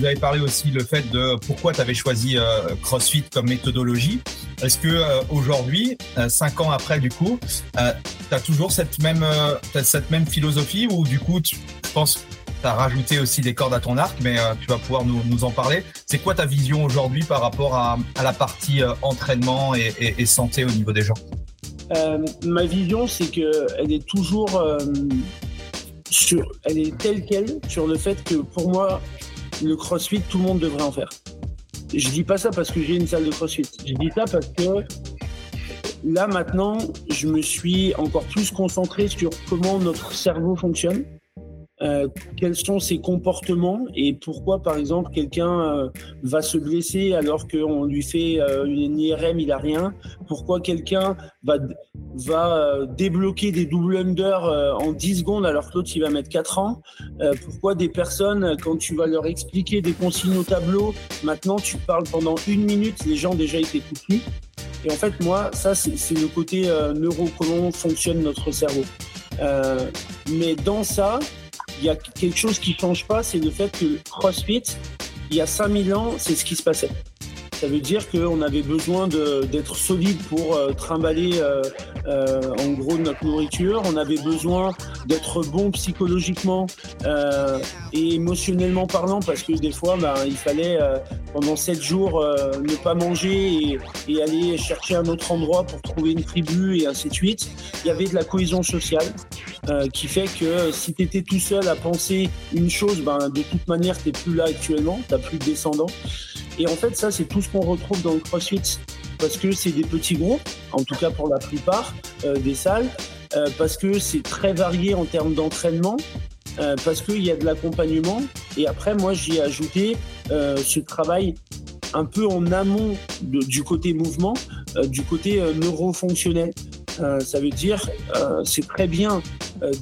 nous avais parlé aussi le fait de pourquoi tu avais choisi CrossFit comme méthodologie. Est-ce que aujourd'hui, cinq ans après, du coup, tu as toujours cette même, cette même philosophie ou du coup, tu, je pense tu as rajouté aussi des cordes à ton arc, mais tu vas pouvoir nous, nous en parler. C'est quoi ta vision aujourd'hui par rapport à, la partie entraînement et, santé au niveau des gens? Euh, Ma vision, c'est qu'elle est toujours euh, sur, elle est telle quelle sur le fait que pour moi, le CrossFit, tout le monde devrait en faire. Je dis pas ça parce que j'ai une salle de CrossFit. Je dis ça parce que là maintenant, je me suis encore plus concentré sur comment notre cerveau fonctionne. Euh, quels sont ses comportements et pourquoi, par exemple, quelqu'un euh, va se blesser alors qu'on lui fait euh, une IRM, il a rien? Pourquoi quelqu'un va, va débloquer des double under en 10 secondes alors que l'autre, il va mettre 4 ans? pourquoi des personnes, quand tu vas leur expliquer des consignes au tableau, maintenant tu parles pendant une minute, les gens déjà t'écoutent plus? Et en fait, moi, ça, c'est le côté neuro, comment fonctionne notre cerveau. mais dans ça, il y a quelque chose qui change pas, c'est le fait que CrossFit, il y a 5000 ans, c'est ce qui se passait. Ça veut dire qu'on avait besoin d'être solide pour euh, trimballer euh, euh, en gros notre nourriture. On avait besoin d'être bon psychologiquement et émotionnellement parlant parce que des fois, ben, il fallait pendant sept jours ne pas manger et, aller chercher un autre endroit pour trouver une tribu et ainsi de suite. Il y avait de la cohésion sociale qui fait que si tu étais tout seul à penser une chose, ben, de toute manière, tu n'es plus là actuellement, tu n'as plus de descendants. Et en fait, ça, c'est tout ce qu'on retrouve dans le CrossFit parce que c'est des petits groupes, en tout cas pour la plupart euh, des salles, euh, parce que c'est très varié en termes d'entraînement, euh, parce qu'il y a de l'accompagnement. Et après, moi, j'y ai ajouté ce travail un peu en amont du côté mouvement, du côté neurofonctionnel. ça veut dire, c'est très bien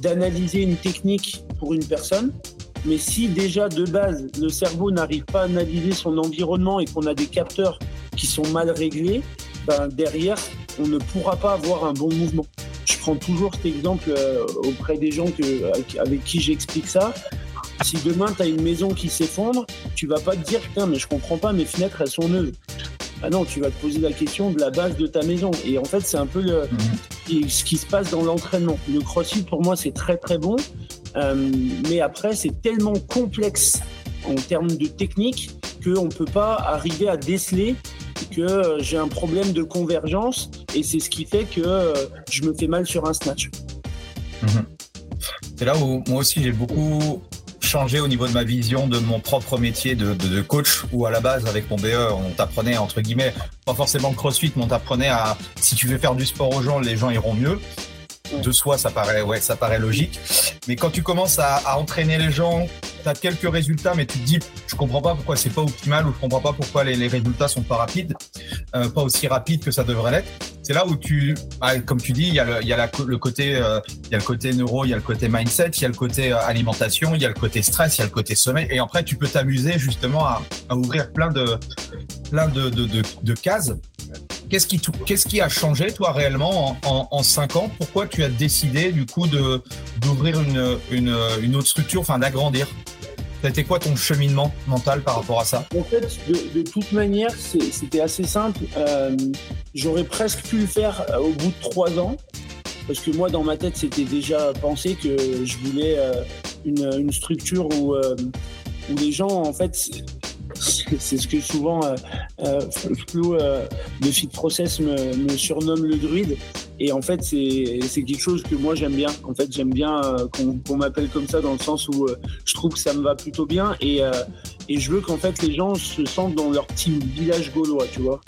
d'analyser une technique pour une personne, mais si déjà de base le cerveau n'arrive pas à analyser son environnement et qu'on a des capteurs qui sont mal réglés, ben derrière on ne pourra pas avoir un bon mouvement. Je prends toujours cet exemple euh, auprès des gens que, avec qui j'explique ça. Si demain tu as une maison qui s'effondre, tu vas pas te dire putain mais je comprends pas mes fenêtres elles sont neuves. Ah non, tu vas te poser la question de la base de ta maison. Et en fait, c'est un peu le, mhm. ce qui se passe dans l'entraînement. Le crossfit, pour moi, c'est très très bon. Euh, mais après, c'est tellement complexe en termes de technique qu'on ne peut pas arriver à déceler que euh, j'ai un problème de convergence et c'est ce qui fait que euh, je me fais mal sur un snatch. Mhm. C'est là où moi aussi j'ai beaucoup changé au niveau de ma vision de mon propre métier de, coach où à la base avec mon BE on t'apprenait entre guillemets pas forcément crossfit mais on t'apprenait à si tu veux faire du sport aux gens les gens iront mieux de soi, ça paraît, ouais, ça paraît logique. Mais quand tu commences à, entraîner les gens, tu as quelques résultats, mais tu te dis, je comprends pas pourquoi c'est pas optimal ou je comprends pas pourquoi les, résultats sont pas rapides, euh, pas aussi rapides que ça devrait l'être. C'est là où tu, bah, comme tu dis, il y a le, y a le côté, euh, y a le côté neuro, il y a le côté mindset, il y a le côté euh, alimentation, il y a le côté stress, il y a le côté sommeil, et après tu peux t'amuser justement à, ouvrir plein de, plein de, de, de cases Qu'est-ce qui, a changé, toi, réellement, en, cinq ans? Pourquoi tu as décidé, du coup, d'ouvrir une, autre structure, enfin, d'agrandir? C'était quoi ton cheminement mental par rapport à ça? En fait, de, toute manière, c'était assez simple. Euh, j'aurais presque pu le faire euh, au bout de trois ans. Parce que moi, dans ma tête, c'était déjà pensé que je voulais euh, une, structure où les gens, en fait, c'est ce que souvent euh, euh, Flo euh, de Fit Process me, me, surnomme le druide. Et en fait, c'est quelque chose que moi j'aime bien. En fait, j'aime bien euh, qu'on m'appelle comme ça dans le sens où je trouve que ça me va plutôt bien. Et, et je veux qu'en fait les gens se sentent dans leur petit village gaulois, tu vois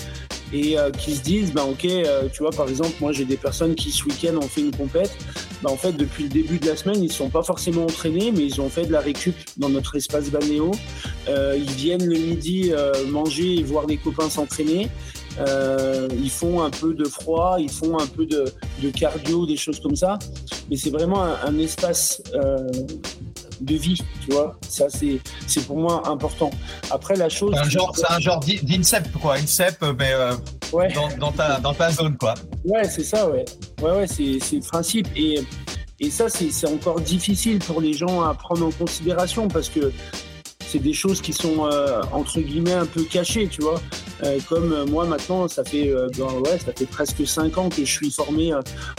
et euh, qui se disent bah ok euh, tu vois par exemple moi j'ai des personnes qui ce week-end ont fait une compète bah en fait depuis le début de la semaine ils sont pas forcément entraînés mais ils ont fait de la récup dans notre espace balnéo euh, ils viennent le midi manger et voir les copains s'entraîner ils font un peu de froid ils font un peu de, de cardio des choses comme ça mais c'est vraiment un, un espace de vie, tu vois. Ça, c'est, pour moi important. Après, la chose. C'est un genre, genre d'INSEP, quoi. INSEP, mais euh, dans, ta, dans ta zone, quoi. Ouais, c'est ça, ouais. Ouais, ouais, c'est, le principe. Et, et ça, c'est, encore difficile pour les gens à prendre en considération parce que c'est des choses qui sont entre guillemets un peu cachées, tu vois. comme moi maintenant, ça fait ben, ouais, ça fait presque cinq ans que je suis formé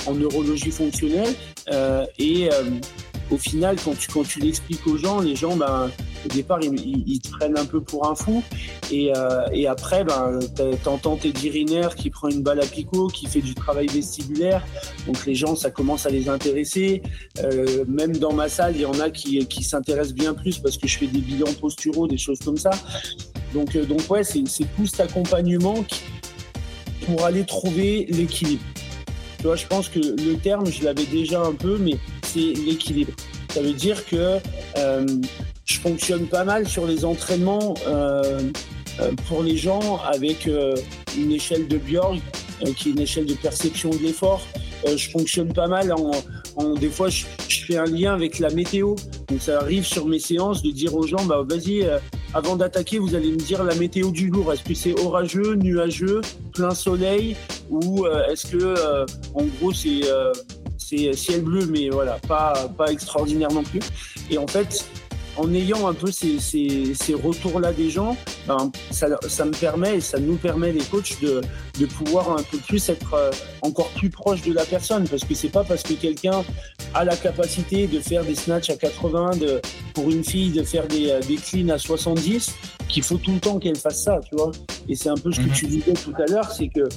en neurologie fonctionnelle et au final, quand tu, quand tu l'expliques aux gens, les gens, ben, au départ, ils, te prennent un peu pour un fou. Et, euh, après, ben, t'entends tes dirinaires qui prend une balle à picot, qui fait du travail vestibulaire. Donc les gens, ça commence à les intéresser. Euh, même dans ma salle, il y en a qui, s'intéressent bien plus parce que je fais des bilans posturaux, des choses comme ça. Donc, euh, donc ouais, c'est tout cet accompagnement pour aller trouver l'équilibre. Tu je pense que le terme, je l'avais déjà un peu, mais c'est l'équilibre. Ça veut dire que euh, je fonctionne pas mal sur les entraînements euh, euh, pour les gens avec une échelle de Bjorg, qui est une échelle de perception de l'effort. je fonctionne pas mal en, des fois je, fais un lien avec la météo. Donc ça arrive sur mes séances de dire aux gens, bah vas-y, avant d'attaquer, vous allez me dire la météo du jour. Est-ce que c'est orageux, nuageux, plein soleil, ou est-ce que en gros c'est c'est ciel bleu, mais voilà, pas, pas extraordinaire non plus. Et en fait, en ayant un peu ces, ces, retours-là des gens, ben, ça, ça, me permet et ça nous permet, les coachs, de, de pouvoir un peu plus être euh, encore plus proche de la personne. Parce que c'est pas parce que quelqu'un a la capacité de faire des snatchs à 80, de, pour une fille de faire des, euh, des cleans à 70, qu'il faut tout le temps qu'elle fasse ça, tu vois. Et c'est un peu ce que mhm. tu disais tout à l'heure, c'est que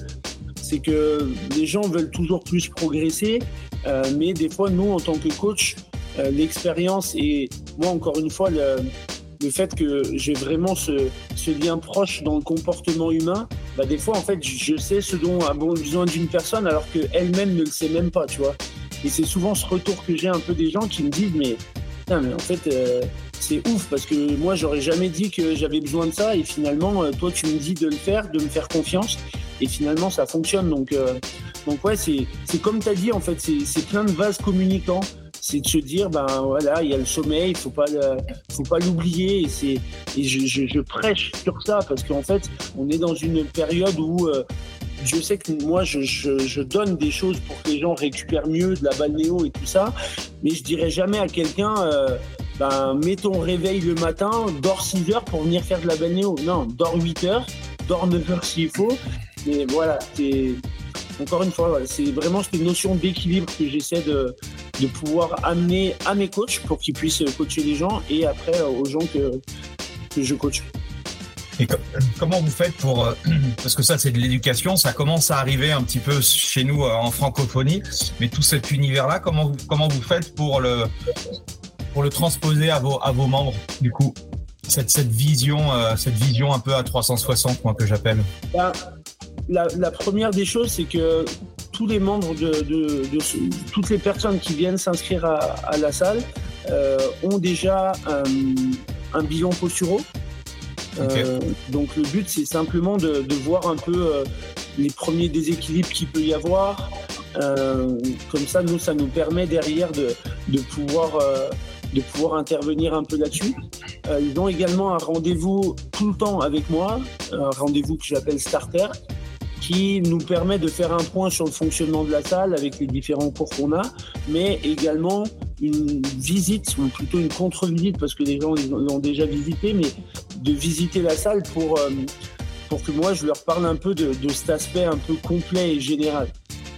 c'est que les gens veulent toujours plus progresser, euh, mais des fois, nous, en tant que coach, euh, l'expérience et moi, encore une fois, le, le fait que j'ai vraiment ce, ce, lien proche dans le comportement humain, bah, des fois, en fait, je sais ce dont a besoin d'une personne alors qu'elle-même ne le sait même pas, tu vois. Et c'est souvent ce retour que j'ai un peu des gens qui me disent, mais, mais en fait, euh, c'est ouf parce que moi, j'aurais jamais dit que j'avais besoin de ça et finalement, toi, tu me dis de le faire, de me faire confiance et finalement ça fonctionne. Donc, euh, donc ouais, c'est, comme tu as dit, en fait, c'est plein de vases communicants. C'est de se dire, ben voilà, il y a le sommeil, il faut pas, faut pas l'oublier. Et, c'est, et je, prêche sur ça parce qu'en fait, on est dans une période où euh, je sais que moi, je, donne des choses pour que les gens récupèrent mieux de la balnéo et tout ça, mais je dirais jamais à quelqu'un, euh, ben, mets ton réveil le matin, dors 6 heures pour venir faire de la balnéo. Non, dors 8 heures, dors 9 heures s'il faut, mais voilà, c'est encore une fois, c'est vraiment cette notion d'équilibre que j'essaie de, de, pouvoir amener à mes coachs pour qu'ils puissent coacher les gens et après euh, aux gens que, que je coach. Et comment vous faites pour euh, parce que ça c'est de l'éducation, ça commence à arriver un petit peu chez nous euh, en francophonie, mais tout cet univers-là, comment vous, comment vous faites pour le pour le transposer à vos à vos membres du coup? Cette, cette vision cette vision un peu à 360 moi que j'appelle. Ben, la, première des choses, c'est que tous les membres de, toutes les personnes qui viennent s'inscrire à, la salle euh, ont déjà un, bilan posturaux. Euh, donc le but, c'est simplement de, voir un peu euh, les premiers déséquilibres qu'il peut y avoir. comme ça, nous, ça nous permet derrière de, pouvoir de pouvoir intervenir un peu là-dessus. ils ont également un rendez-vous tout le temps avec moi, un rendez-vous que j'appelle Starter, qui nous permet de faire un point sur le fonctionnement de la salle avec les différents cours qu'on a, mais également une visite, ou plutôt une contre-visite, parce que les gens l'ont déjà visité, mais de visiter la salle pour, euh, pour que moi je leur parle un peu de, cet aspect un peu complet et général.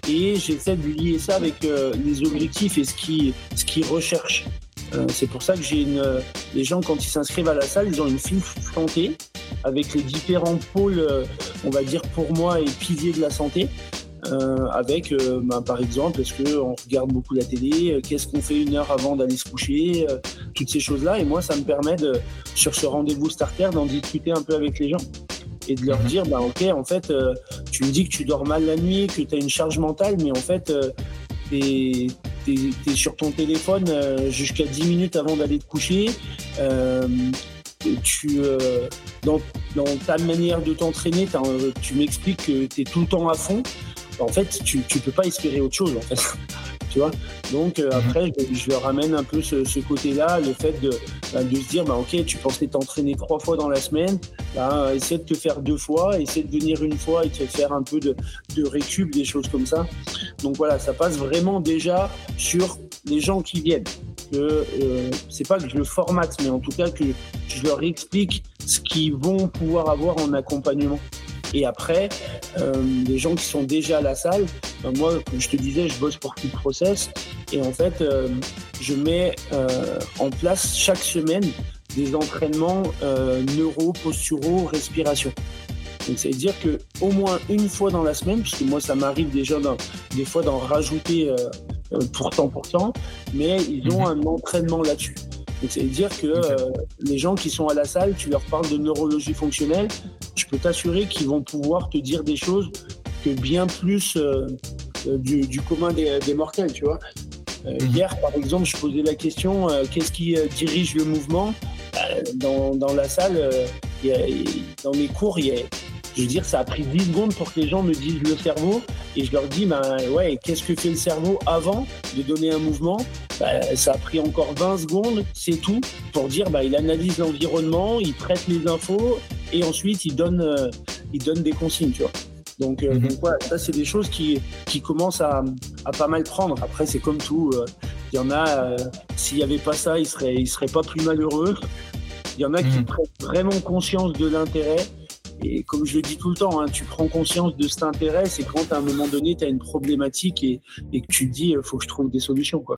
Et j'essaie de lier ça avec euh, les objectifs et ce qu'ils ce qu'ils recherchent. Euh, c'est pour ça que j'ai une. Les gens, quand ils s'inscrivent à la salle, ils ont une fiche santé avec les différents pôles, euh, on va dire pour moi, et piliers de la santé. Euh, avec, bah, par exemple, est-ce qu'on regarde beaucoup la télé Qu'est-ce qu'on fait une heure avant d'aller se coucher Toutes ces choses-là. Et moi, ça me permet, de, sur ce rendez-vous starter, d'en discuter un peu avec les gens et de leur mhm. dire, bah, ok, en fait, tu me dis que tu dors mal la nuit, que tu as une charge mentale, mais en fait, tu es, sur ton téléphone euh, jusqu'à 10 minutes avant d'aller te coucher. Euh, tu, euh, dans, ta manière de t'entraîner, tu m'expliques que tu es tout le temps à fond. En fait, tu ne peux pas espérer autre chose. En fait. tu vois? Donc mhm. après, je, leur ramène un peu ce, côté-là, le fait de, bah, de, se dire, bah, ok, tu pensais t'entraîner trois fois dans la semaine, bah, essaie de te faire deux fois, essaie de venir une fois et de faire un peu de, de récup, des choses comme ça. Donc voilà, ça passe vraiment déjà sur les gens qui viennent. Que euh, c'est pas que je le formate, mais en tout cas que je leur explique ce qu'ils vont pouvoir avoir en accompagnement. Et après, euh, les gens qui sont déjà à la salle, ben moi, comme je te disais, je bosse pour Keep Process. Et en fait, euh, je mets en place chaque semaine des entraînements neuro, posturaux, respiration. Donc, c'est à dire que au moins une fois dans la semaine, puisque moi, ça m'arrive déjà des fois d'en rajouter pourtant, pourtant, mais ils ont mhm. un entraînement là-dessus. Donc, c'est à dire que les gens qui sont à la salle, tu leur parles de neurologie fonctionnelle, je peux t'assurer qu'ils vont pouvoir te dire des choses que bien plus euh, euh, du, commun des, mortels, tu vois. Euh, mhm. Hier, par exemple, je posais la question qu'est-ce qui dirige le mouvement? Dans, dans, la salle Dans mes cours, il y a, je veux dire, ça a pris 10 secondes pour que les gens me disent le cerveau. Et je leur dis, ben ouais, qu'est-ce que fait le cerveau avant de donner un mouvement? Ben, Ça a pris encore 20 secondes, c'est tout, pour dire, ben, il analyse l'environnement, il traite les infos, et ensuite il donne, euh, il donne des consignes, tu vois. Donc, euh, mhm. ça c'est des choses qui, qui commencent à, à, pas mal prendre. Après, c'est comme tout. Euh, il y en a, s'il n'y avait pas ça, ils seraient, ils seraient pas plus malheureux. Il y en a qui mhm. prennent vraiment conscience de l'intérêt. Et comme je le dis tout le temps, hein, tu prends conscience de cet intérêt, c'est quand à un moment donné, tu une problématique et, et, que tu dis, il faut que je trouve des solutions. Quoi.